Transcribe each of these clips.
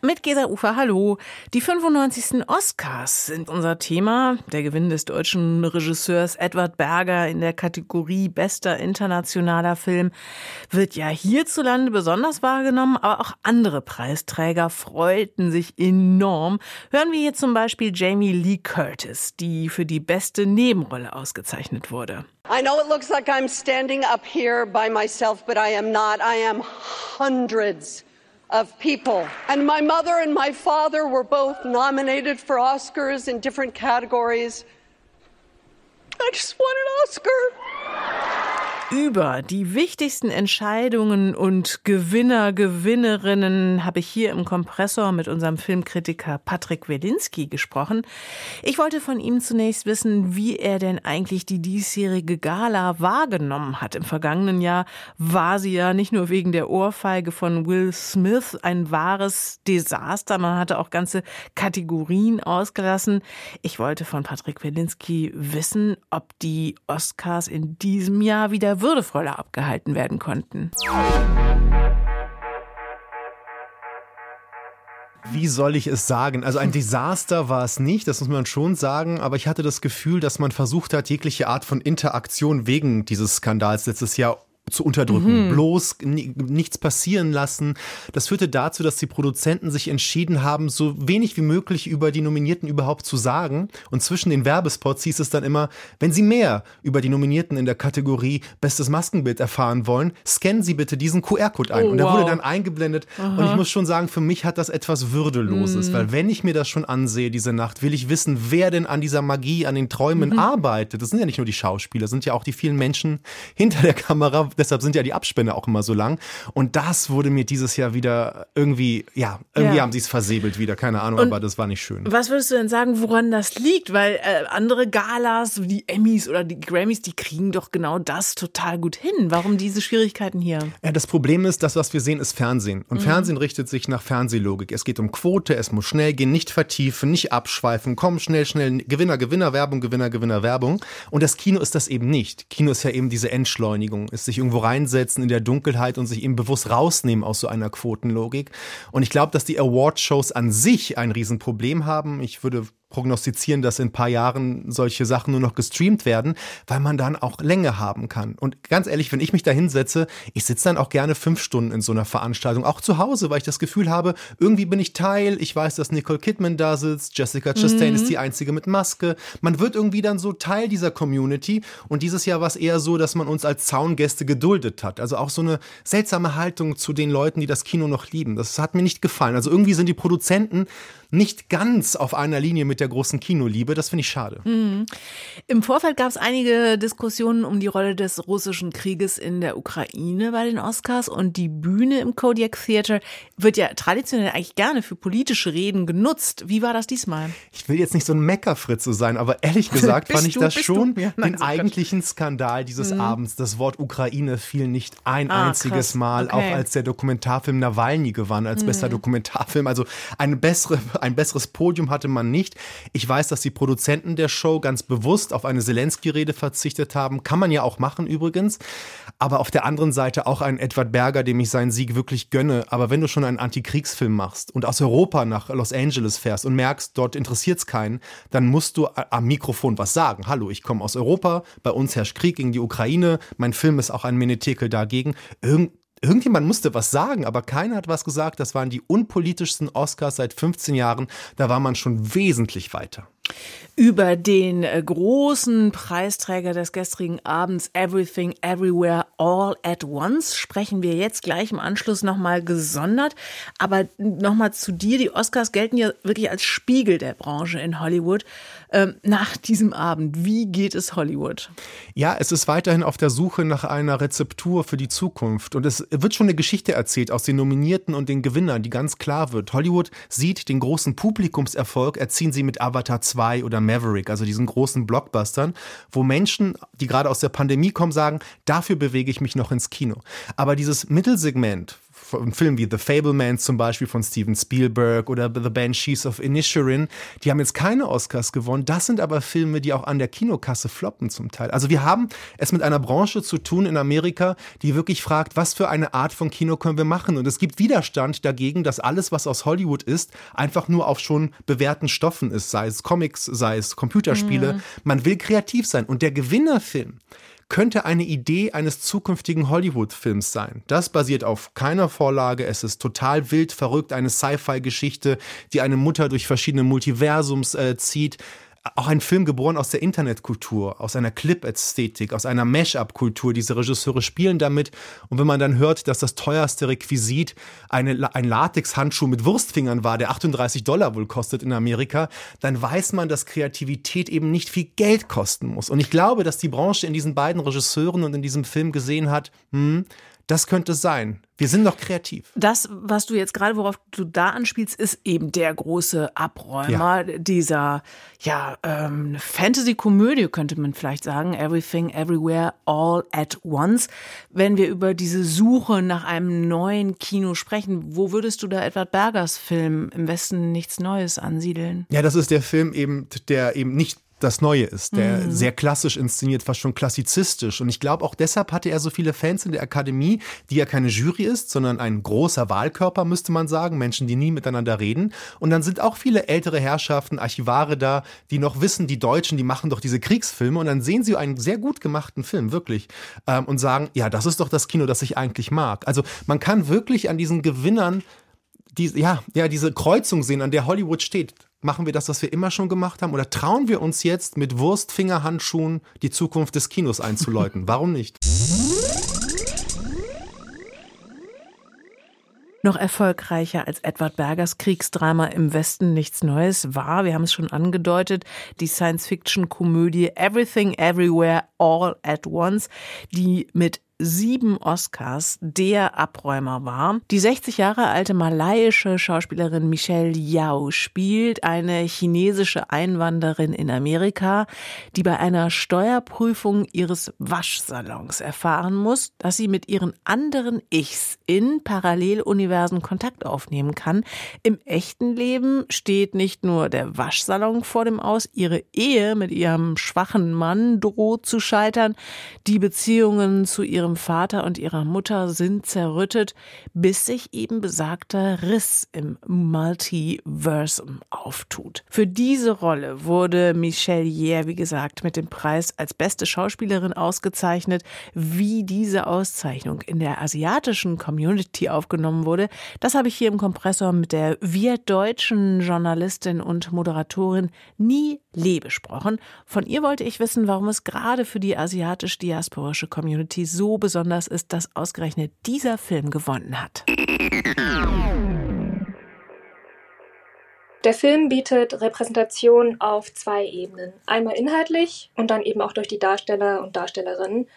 mit Gesa Ufer, hallo. Die 95. Oscars sind unser Thema. Der Gewinn des deutschen Regisseurs Edward Berger in der Kategorie Bester internationaler Film wird ja hierzulande besonders wahrgenommen, aber auch andere Preisträger freuten sich enorm. Hören wir hier zum Beispiel Jamie Lee Curtis, die für die beste Nebenrolle ausgezeichnet wurde. I know it looks like I'm standing up here by myself, but I am not. I am hundreds of people. And my mother and my father were both nominated for Oscars in different categories. I just won an Oscar. Über die wichtigsten Entscheidungen und Gewinner, Gewinnerinnen habe ich hier im Kompressor mit unserem Filmkritiker Patrick Welinski gesprochen. Ich wollte von ihm zunächst wissen, wie er denn eigentlich die diesjährige Gala wahrgenommen hat. Im vergangenen Jahr war sie ja nicht nur wegen der Ohrfeige von Will Smith ein wahres Desaster. Man hatte auch ganze Kategorien ausgelassen. Ich wollte von Patrick Welinski wissen, ob die Oscars in diesem Jahr wieder würdevoller abgehalten werden konnten. Wie soll ich es sagen? Also ein Desaster war es nicht, das muss man schon sagen, aber ich hatte das Gefühl, dass man versucht hat, jegliche Art von Interaktion wegen dieses Skandals letztes Jahr zu unterdrücken, mhm. bloß nichts passieren lassen. Das führte dazu, dass die Produzenten sich entschieden haben, so wenig wie möglich über die Nominierten überhaupt zu sagen. Und zwischen den Werbespots hieß es dann immer, wenn Sie mehr über die Nominierten in der Kategorie Bestes Maskenbild erfahren wollen, scannen Sie bitte diesen QR-Code ein. Oh, und der wow. wurde dann eingeblendet. Aha. Und ich muss schon sagen, für mich hat das etwas Würdeloses, mhm. weil wenn ich mir das schon ansehe, diese Nacht, will ich wissen, wer denn an dieser Magie, an den Träumen mhm. arbeitet. Das sind ja nicht nur die Schauspieler, das sind ja auch die vielen Menschen hinter der Kamera, deshalb sind ja die Abspänne auch immer so lang. Und das wurde mir dieses Jahr wieder irgendwie, ja, irgendwie ja. haben sie es versäbelt wieder, keine Ahnung, Und aber das war nicht schön. Was würdest du denn sagen, woran das liegt? Weil äh, andere Galas, wie die Emmys oder die Grammys, die kriegen doch genau das total gut hin. Warum diese Schwierigkeiten hier? Ja, das Problem ist, das, was wir sehen, ist Fernsehen. Und mhm. Fernsehen richtet sich nach Fernsehlogik. Es geht um Quote, es muss schnell gehen, nicht vertiefen, nicht abschweifen, komm schnell, schnell, Gewinner, Gewinner, Werbung, Gewinner, Gewinner, Werbung. Und das Kino ist das eben nicht. Kino ist ja eben diese Entschleunigung, ist sich irgendwo rein reinsetzen in der Dunkelheit und sich eben bewusst rausnehmen aus so einer Quotenlogik. Und ich glaube, dass die Award-Shows an sich ein Riesenproblem haben. Ich würde prognostizieren, dass in ein paar Jahren solche Sachen nur noch gestreamt werden, weil man dann auch Länge haben kann. Und ganz ehrlich, wenn ich mich da hinsetze, ich sitze dann auch gerne fünf Stunden in so einer Veranstaltung, auch zu Hause, weil ich das Gefühl habe, irgendwie bin ich Teil. Ich weiß, dass Nicole Kidman da sitzt, Jessica Chastain mhm. ist die einzige mit Maske. Man wird irgendwie dann so Teil dieser Community. Und dieses Jahr war es eher so, dass man uns als Zaungäste geduldet hat. Also auch so eine seltsame Haltung zu den Leuten, die das Kino noch lieben. Das hat mir nicht gefallen. Also irgendwie sind die Produzenten nicht ganz auf einer Linie mit der großen Kinoliebe. Das finde ich schade. Mhm. Im Vorfeld gab es einige Diskussionen um die Rolle des russischen Krieges in der Ukraine bei den Oscars und die Bühne im Kodiak Theater wird ja traditionell eigentlich gerne für politische Reden genutzt. Wie war das diesmal? Ich will jetzt nicht so ein Meckerfritze sein, aber ehrlich gesagt fand ich das schon ja, nein, den so eigentlichen Skandal dieses mhm. Abends. Das Wort Ukraine fiel nicht ein ah, einziges krass. Mal, okay. auch als der Dokumentarfilm Nawalny gewann als mhm. bester Dokumentarfilm. Also eine bessere ein besseres Podium hatte man nicht. Ich weiß, dass die Produzenten der Show ganz bewusst auf eine Zelensky-Rede verzichtet haben. Kann man ja auch machen übrigens. Aber auf der anderen Seite auch ein Edward Berger, dem ich seinen Sieg wirklich gönne. Aber wenn du schon einen Antikriegsfilm machst und aus Europa nach Los Angeles fährst und merkst, dort interessiert es keinen, dann musst du am Mikrofon was sagen. Hallo, ich komme aus Europa, bei uns herrscht Krieg gegen die Ukraine, mein Film ist auch ein Menetekel dagegen. Irgend Irgendjemand musste was sagen, aber keiner hat was gesagt. Das waren die unpolitischsten Oscars seit 15 Jahren. Da war man schon wesentlich weiter. Über den äh, großen Preisträger des gestrigen Abends Everything Everywhere All at Once sprechen wir jetzt gleich im Anschluss nochmal gesondert. Aber nochmal zu dir. Die Oscars gelten ja wirklich als Spiegel der Branche in Hollywood. Ähm, nach diesem Abend, wie geht es Hollywood? Ja, es ist weiterhin auf der Suche nach einer Rezeptur für die Zukunft. Und es wird schon eine Geschichte erzählt aus den Nominierten und den Gewinnern, die ganz klar wird. Hollywood sieht den großen Publikumserfolg, erziehen sie mit Avatar 2 2 oder Maverick, also diesen großen Blockbustern, wo Menschen, die gerade aus der Pandemie kommen, sagen, dafür bewege ich mich noch ins Kino. Aber dieses Mittelsegment von Filmen wie The Fableman zum Beispiel von Steven Spielberg oder The Banshees of Inisherin, die haben jetzt keine Oscars gewonnen. Das sind aber Filme, die auch an der Kinokasse floppen zum Teil. Also wir haben es mit einer Branche zu tun in Amerika, die wirklich fragt, was für eine Art von Kino können wir machen? Und es gibt Widerstand dagegen, dass alles, was aus Hollywood ist, einfach nur auf schon bewährten Stoffen ist, sei es Comics, sei es Computerspiele. Mhm. Man will kreativ sein. Und der Gewinnerfilm, könnte eine Idee eines zukünftigen Hollywood-Films sein. Das basiert auf keiner Vorlage. Es ist total wild, verrückt, eine Sci-Fi-Geschichte, die eine Mutter durch verschiedene Multiversums äh, zieht auch ein Film geboren aus der Internetkultur, aus einer Clip-Ästhetik, aus einer Mash-up-Kultur. Diese Regisseure spielen damit. Und wenn man dann hört, dass das teuerste Requisit eine, ein Latex-Handschuh mit Wurstfingern war, der 38 Dollar wohl kostet in Amerika, dann weiß man, dass Kreativität eben nicht viel Geld kosten muss. Und ich glaube, dass die Branche in diesen beiden Regisseuren und in diesem Film gesehen hat, hm, das könnte es sein. Wir sind doch kreativ. Das, was du jetzt gerade, worauf du da anspielst, ist eben der große Abräumer ja. dieser ja, ähm, Fantasy-Komödie, könnte man vielleicht sagen. Everything, Everywhere, All at Once. Wenn wir über diese Suche nach einem neuen Kino sprechen, wo würdest du da Edward Bergers Film im Westen nichts Neues ansiedeln? Ja, das ist der Film eben, der eben nicht das Neue ist, der mhm. sehr klassisch inszeniert, fast schon klassizistisch. Und ich glaube, auch deshalb hatte er so viele Fans in der Akademie, die ja keine Jury ist, sondern ein großer Wahlkörper, müsste man sagen, Menschen, die nie miteinander reden. Und dann sind auch viele ältere Herrschaften, Archivare da, die noch wissen, die Deutschen, die machen doch diese Kriegsfilme. Und dann sehen sie einen sehr gut gemachten Film, wirklich, ähm, und sagen, ja, das ist doch das Kino, das ich eigentlich mag. Also man kann wirklich an diesen Gewinnern die, ja, ja, diese Kreuzung sehen, an der Hollywood steht. Machen wir das, was wir immer schon gemacht haben? Oder trauen wir uns jetzt mit Wurstfingerhandschuhen die Zukunft des Kinos einzuläuten? Warum nicht? Noch erfolgreicher als Edward Bergers Kriegsdrama im Westen nichts Neues war, wir haben es schon angedeutet, die Science-Fiction-Komödie Everything Everywhere All at Once, die mit sieben Oscars der Abräumer war. Die 60 Jahre alte malaiische Schauspielerin Michelle Yao spielt eine chinesische Einwanderin in Amerika, die bei einer Steuerprüfung ihres Waschsalons erfahren muss, dass sie mit ihren anderen Ichs in Paralleluniversen Kontakt aufnehmen kann. Im echten Leben steht nicht nur der Waschsalon vor dem Aus, ihre Ehe mit ihrem schwachen Mann droht zu scheitern, die Beziehungen zu ihrem ihrem Vater und ihrer Mutter sind zerrüttet, bis sich eben besagter Riss im Multiversum auftut. Für diese Rolle wurde Michelle Yeer, wie gesagt, mit dem Preis als beste Schauspielerin ausgezeichnet. Wie diese Auszeichnung in der asiatischen Community aufgenommen wurde, das habe ich hier im Kompressor mit der wir deutschen Journalistin und Moderatorin Nie Lee besprochen. Von ihr wollte ich wissen, warum es gerade für die asiatisch-diasporische Community so besonders ist, dass ausgerechnet dieser Film gewonnen hat. Der Film bietet Repräsentation auf zwei Ebenen. Einmal inhaltlich und dann eben auch durch die Darsteller und Darstellerinnen.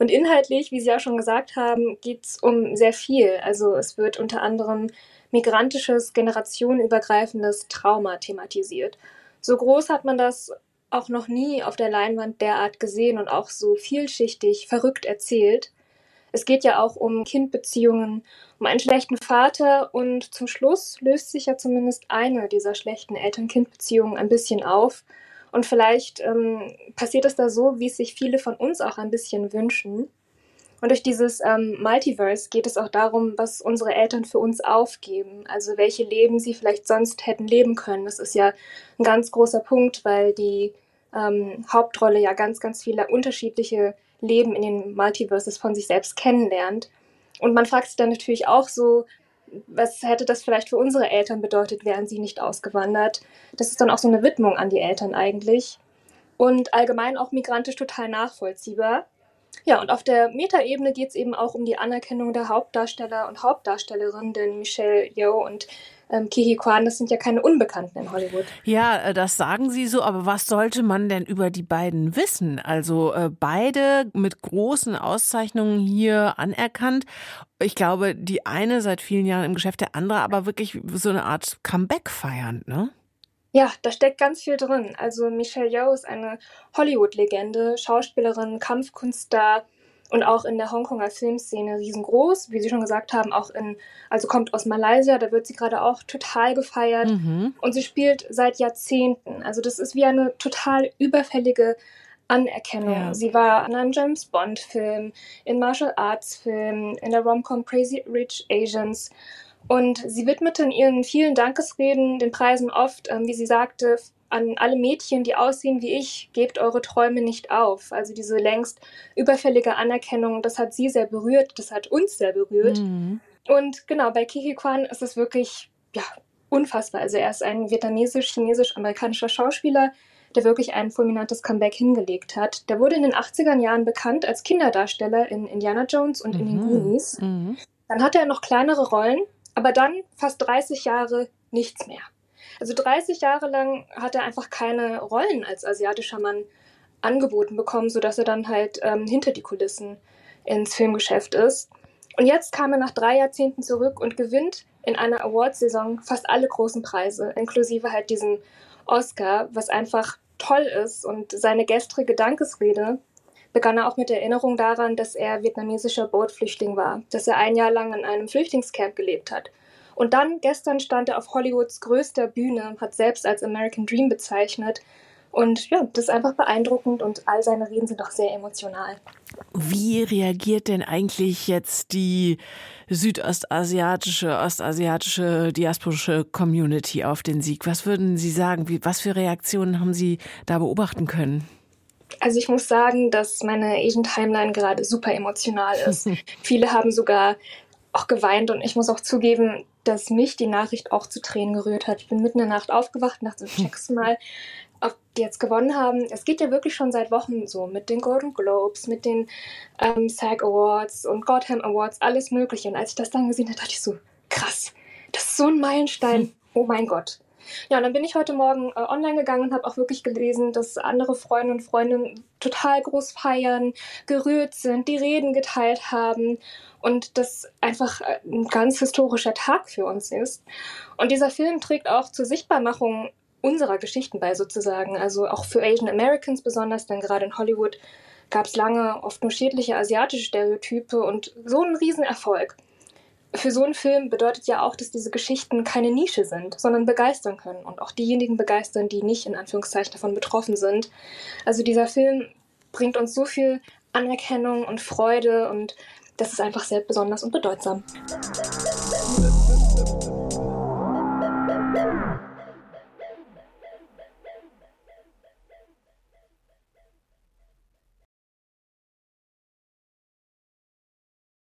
Und inhaltlich, wie Sie auch schon gesagt haben, geht es um sehr viel. Also es wird unter anderem migrantisches, generationenübergreifendes Trauma thematisiert. So groß hat man das auch noch nie auf der Leinwand derart gesehen und auch so vielschichtig, verrückt erzählt. Es geht ja auch um Kindbeziehungen, um einen schlechten Vater und zum Schluss löst sich ja zumindest eine dieser schlechten Eltern-Kind-Beziehungen ein bisschen auf. Und vielleicht ähm, passiert es da so, wie es sich viele von uns auch ein bisschen wünschen. Und durch dieses ähm, Multiverse geht es auch darum, was unsere Eltern für uns aufgeben. Also welche Leben sie vielleicht sonst hätten leben können. Das ist ja ein ganz großer Punkt, weil die ähm, Hauptrolle ja ganz, ganz viele unterschiedliche Leben in den Multiverses von sich selbst kennenlernt. Und man fragt sich dann natürlich auch so, was hätte das vielleicht für unsere Eltern bedeutet, wären sie nicht ausgewandert? Das ist dann auch so eine Widmung an die Eltern eigentlich. Und allgemein auch migrantisch total nachvollziehbar. Ja, und auf der Metaebene geht es eben auch um die Anerkennung der Hauptdarsteller und Hauptdarstellerinnen, denn Michelle Yeoh und ähm, Kihi Kwan, das sind ja keine Unbekannten in Hollywood. Ja, äh, das sagen Sie so, aber was sollte man denn über die beiden wissen? Also äh, beide mit großen Auszeichnungen hier anerkannt. Ich glaube, die eine seit vielen Jahren im Geschäft, der andere aber wirklich so eine Art Comeback feiernd, ne? Ja, da steckt ganz viel drin. Also Michelle Yeoh ist eine Hollywood-Legende, Schauspielerin, Kampfkunststar, und auch in der Hongkonger Filmszene riesengroß. Wie Sie schon gesagt haben, auch in, also kommt aus Malaysia, da wird sie gerade auch total gefeiert. Mhm. Und sie spielt seit Jahrzehnten. Also das ist wie eine total überfällige Anerkennung. Ja. Sie war in einem James Bond-Film, in Martial Arts-Filmen, in der Rom-Com Crazy Rich Asians. Und sie widmete in ihren vielen Dankesreden den Preisen oft, ähm, wie sie sagte, an alle Mädchen, die aussehen wie ich, gebt eure Träume nicht auf. Also diese längst überfällige Anerkennung, das hat sie sehr berührt, das hat uns sehr berührt. Mhm. Und genau, bei Kiki Kwan ist es wirklich, ja, unfassbar. Also er ist ein vietnamesisch-chinesisch-amerikanischer Schauspieler, der wirklich ein fulminantes Comeback hingelegt hat. Der wurde in den 80er Jahren bekannt als Kinderdarsteller in Indiana Jones und mhm. in den mhm. Goonies. Mhm. Dann hatte er noch kleinere Rollen, aber dann fast 30 Jahre nichts mehr. Also 30 Jahre lang hat er einfach keine Rollen als asiatischer Mann angeboten bekommen, sodass er dann halt ähm, hinter die Kulissen ins Filmgeschäft ist. Und jetzt kam er nach drei Jahrzehnten zurück und gewinnt in einer Awards-Saison fast alle großen Preise, inklusive halt diesen Oscar, was einfach toll ist. Und seine gestrige Dankesrede begann er auch mit der Erinnerung daran, dass er vietnamesischer Bootflüchtling war, dass er ein Jahr lang in einem Flüchtlingscamp gelebt hat. Und dann, gestern stand er auf Hollywoods größter Bühne, hat selbst als American Dream bezeichnet. Und ja, das ist einfach beeindruckend und all seine Reden sind auch sehr emotional. Wie reagiert denn eigentlich jetzt die südostasiatische, ostasiatische, diasporische Community auf den Sieg? Was würden Sie sagen? Wie, was für Reaktionen haben Sie da beobachten können? Also ich muss sagen, dass meine Asian Timeline gerade super emotional ist. Viele haben sogar auch geweint und ich muss auch zugeben, dass mich die Nachricht auch zu Tränen gerührt hat. Ich bin mitten in der Nacht aufgewacht und dachte, check's mal, ob die jetzt gewonnen haben. Es geht ja wirklich schon seit Wochen so mit den Golden Globes, mit den ähm, SAG Awards und Gotham Awards, alles mögliche. Und als ich das dann gesehen habe, dachte ich so, krass, das ist so ein Meilenstein. Oh mein Gott. Ja, und dann bin ich heute Morgen äh, online gegangen und habe auch wirklich gelesen, dass andere Freunde und Freundinnen total groß feiern, gerührt sind, die Reden geteilt haben und das einfach äh, ein ganz historischer Tag für uns ist. Und dieser Film trägt auch zur Sichtbarmachung unserer Geschichten bei sozusagen, also auch für Asian Americans besonders, denn gerade in Hollywood gab es lange oft nur schädliche asiatische Stereotype und so ein Riesenerfolg für so einen Film bedeutet ja auch, dass diese Geschichten keine Nische sind, sondern begeistern können und auch diejenigen begeistern, die nicht in Anführungszeichen davon betroffen sind. Also dieser Film bringt uns so viel Anerkennung und Freude und das ist einfach sehr besonders und bedeutsam.